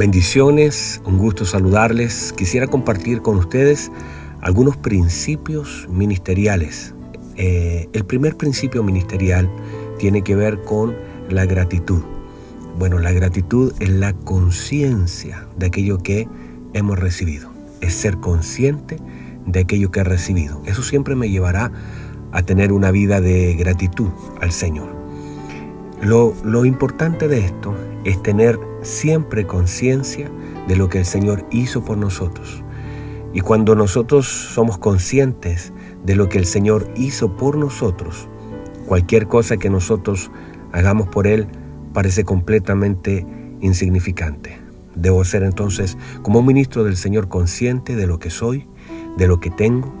Bendiciones, un gusto saludarles. Quisiera compartir con ustedes algunos principios ministeriales. Eh, el primer principio ministerial tiene que ver con la gratitud. Bueno, la gratitud es la conciencia de aquello que hemos recibido. Es ser consciente de aquello que he recibido. Eso siempre me llevará a tener una vida de gratitud al Señor. Lo, lo importante de esto es tener siempre conciencia de lo que el Señor hizo por nosotros. Y cuando nosotros somos conscientes de lo que el Señor hizo por nosotros, cualquier cosa que nosotros hagamos por Él parece completamente insignificante. Debo ser entonces como un ministro del Señor consciente de lo que soy, de lo que tengo,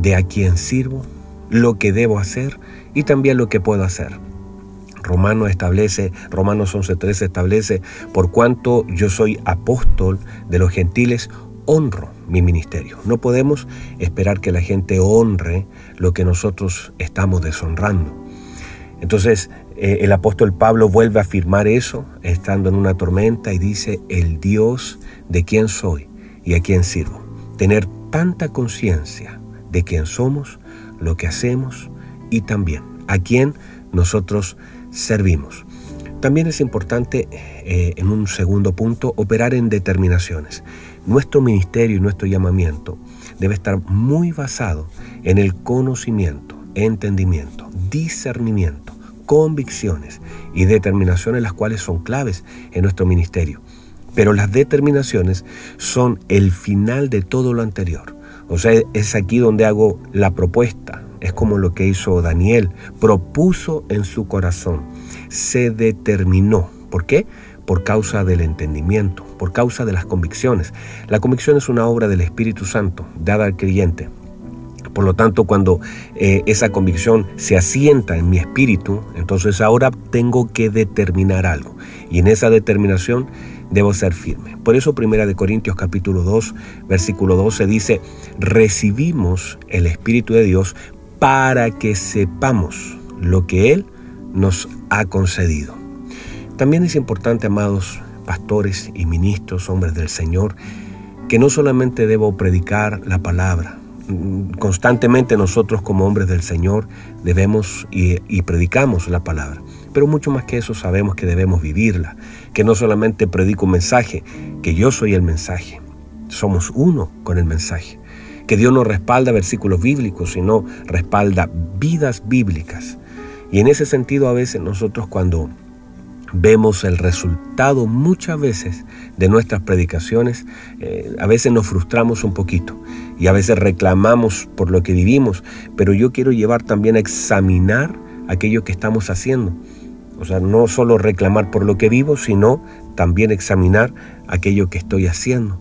de a quién sirvo, lo que debo hacer y también lo que puedo hacer. Romanos establece, Romanos 11:13 establece, por cuanto yo soy apóstol de los gentiles, honro mi ministerio. No podemos esperar que la gente honre lo que nosotros estamos deshonrando. Entonces, eh, el apóstol Pablo vuelve a afirmar eso, estando en una tormenta, y dice, el Dios de quién soy y a quién sirvo. Tener tanta conciencia de quién somos, lo que hacemos y también a quién nosotros servimos. También es importante, eh, en un segundo punto, operar en determinaciones. Nuestro ministerio y nuestro llamamiento debe estar muy basado en el conocimiento, entendimiento, discernimiento, convicciones y determinaciones las cuales son claves en nuestro ministerio. Pero las determinaciones son el final de todo lo anterior. O sea, es aquí donde hago la propuesta, es como lo que hizo Daniel, propuso en su corazón, se determinó. ¿Por qué? Por causa del entendimiento, por causa de las convicciones. La convicción es una obra del Espíritu Santo, dada al creyente. Por lo tanto, cuando eh, esa convicción se asienta en mi espíritu, entonces ahora tengo que determinar algo. Y en esa determinación debo ser firme. Por eso Primera de Corintios capítulo 2, versículo 12 dice, recibimos el Espíritu de Dios para que sepamos lo que Él nos ha concedido. También es importante, amados pastores y ministros, hombres del Señor, que no solamente debo predicar la palabra, constantemente nosotros como hombres del Señor debemos y, y, predicamos la palabra. Pero mucho más que eso sabemos que debemos vivirla, que no solamente predico un mensaje, que yo soy el mensaje, somos uno con el mensaje que Dios no respalda versículos bíblicos, sino respalda vidas bíblicas. Y en ese sentido a veces nosotros cuando vemos el resultado muchas veces de nuestras predicaciones, eh, a veces nos frustramos un poquito y a veces reclamamos por lo que vivimos, pero yo quiero llevar también a examinar aquello que estamos haciendo. O sea, no solo reclamar por lo que vivo, sino también examinar aquello que estoy haciendo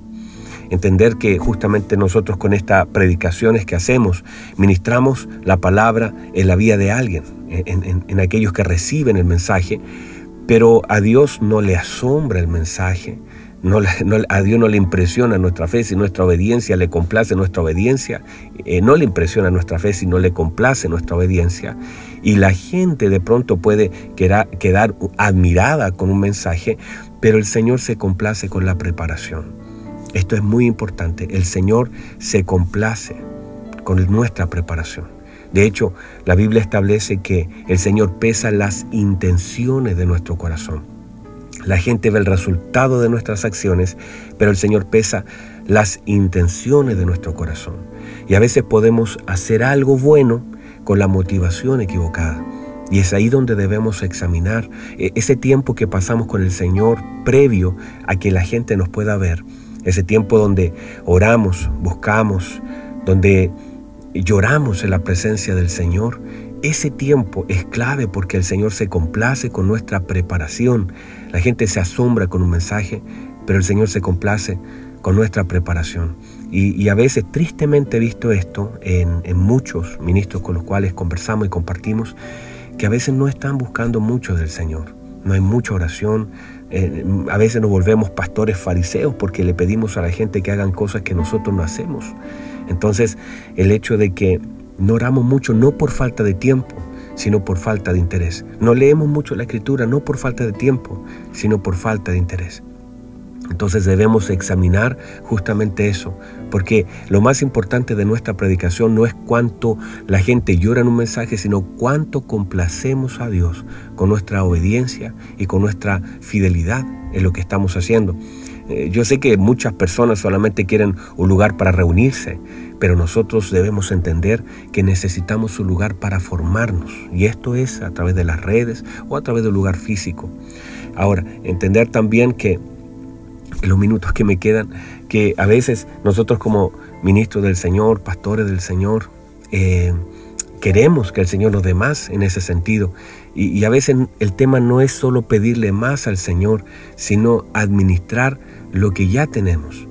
entender que justamente nosotros con estas predicaciones que hacemos, ministramos la palabra en la vida de alguien, en, aquellos que reciben el mensaje, pero a Dios no le asombra el mensaje, no, a Dios no le impresiona nuestra fe, si nuestra obediencia le complace nuestra obediencia, eh, no le impresiona nuestra fe, si no le complace nuestra obediencia. Y la gente de pronto puede quedar, quedar admirada con un mensaje, pero el Señor se complace con la preparación. Esto es muy importante. El Señor se complace con nuestra preparación. De hecho, la Biblia establece que el Señor pesa las intenciones de nuestro corazón. La gente ve el resultado de nuestras acciones, pero el Señor pesa las intenciones de nuestro corazón. Y a veces podemos hacer algo bueno con la motivación equivocada. Y es ahí donde debemos examinar eh, ese tiempo que pasamos con el Señor previo a que la gente nos pueda ver ese tiempo donde oramos, buscamos, donde lloramos en la presencia del Señor, ese tiempo es clave porque el Señor se complace con nuestra preparación. La gente se asombra con un mensaje, pero el Señor se complace con nuestra preparación. Y, a veces tristemente he visto esto en, en muchos ministros con los cuales conversamos y compartimos, que a veces no están buscando mucho del Señor. No hay mucha oración, eh, a veces nos volvemos pastores fariseos porque le pedimos a la gente que hagan cosas que nosotros no hacemos. Entonces, el hecho de que no oramos mucho no por falta de tiempo, sino por falta de interés. No leemos mucho la escritura no por falta de tiempo, sino por falta de interés. Entonces debemos examinar justamente eso, porque lo más importante de nuestra predicación no es cuánto la gente llora en un mensaje, sino cuánto complacemos a Dios con nuestra obediencia y con nuestra fidelidad en lo que estamos haciendo. Eh, yo sé que muchas personas solamente quieren un lugar para reunirse, pero nosotros debemos entender que necesitamos un lugar para formarnos, y esto es a través de las redes o a través del lugar físico. Ahora, entender también que los minutos que me quedan, que a veces nosotros como ministros del Señor, pastores del Señor, eh, queremos que el Señor nos dé más en ese sentido. Y, y, a veces el tema no es solo pedirle más al Señor, sino administrar lo que ya tenemos.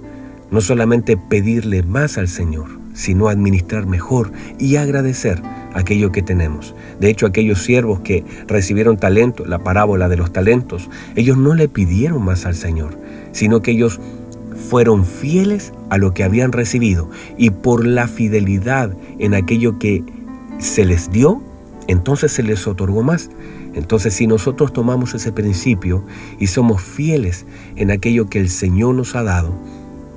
No solamente pedirle más al Señor, sino administrar mejor y agradecer aquello que tenemos. De hecho, aquellos siervos que recibieron talento, la parábola de los talentos, ellos no le pidieron más al Señor, sino que ellos fueron fieles a lo que habían recibido y por la fidelidad en aquello que se les dio, entonces se les otorgó más. Entonces si nosotros tomamos ese principio y somos fieles en aquello que el Señor nos ha dado,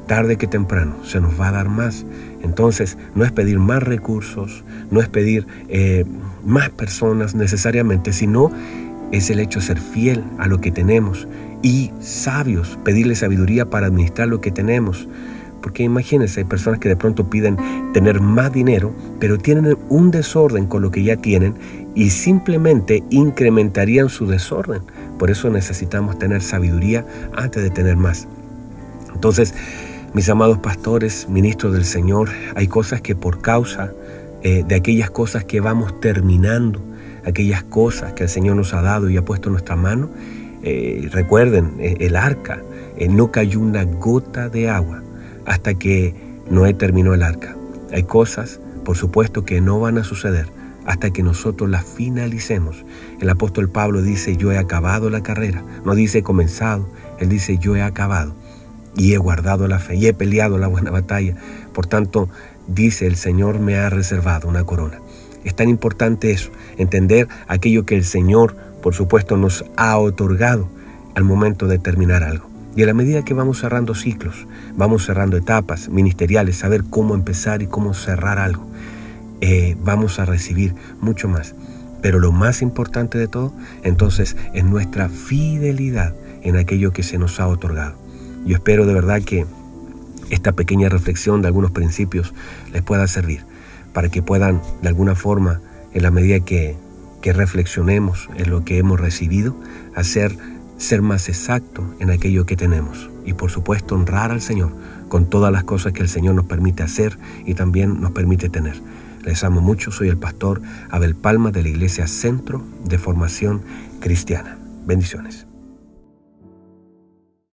tarde que temprano se nos va a dar más. Entonces no es pedir más recursos, no es pedir eh, más personas necesariamente, sino es el hecho de ser fiel a lo que tenemos y sabios, pedirle sabiduría para administrar lo que tenemos. Porque imagínense, hay personas que de pronto piden tener más dinero, pero tienen un desorden con lo que ya tienen y simplemente incrementarían su desorden. Por eso necesitamos tener sabiduría antes de tener más. Entonces, mis amados pastores, ministros del Señor, hay cosas que por causa eh, de aquellas cosas que vamos terminando, aquellas cosas que el Señor nos ha dado y ha puesto en nuestra mano, eh, recuerden, eh, el arca, no cayó una gota de agua hasta que Noé terminó el arca. Hay cosas, por supuesto, que no van a suceder hasta que nosotros las finalicemos. El apóstol Pablo dice, yo he acabado la carrera. No dice comenzado, él dice, yo he acabado y he guardado la fe y he peleado la buena batalla. Por tanto, dice, el Señor me ha reservado una corona. Es tan importante eso, entender aquello que el Señor por supuesto, nos ha otorgado al momento de terminar algo. Y a la medida que vamos cerrando ciclos, vamos cerrando etapas ministeriales, saber cómo empezar y cómo cerrar algo, eh, vamos a recibir mucho más. Pero lo más importante de todo, entonces, es nuestra fidelidad en aquello que se nos ha otorgado. Yo espero de verdad que esta pequeña reflexión de algunos principios les pueda servir para que puedan, de alguna forma, en la medida que que reflexionemos en lo que hemos recibido, hacer ser más exacto en aquello que tenemos y por supuesto honrar al Señor con todas las cosas que el Señor nos permite hacer y también nos permite tener. Les amo mucho, soy el pastor Abel Palma de la Iglesia Centro de Formación Cristiana. Bendiciones.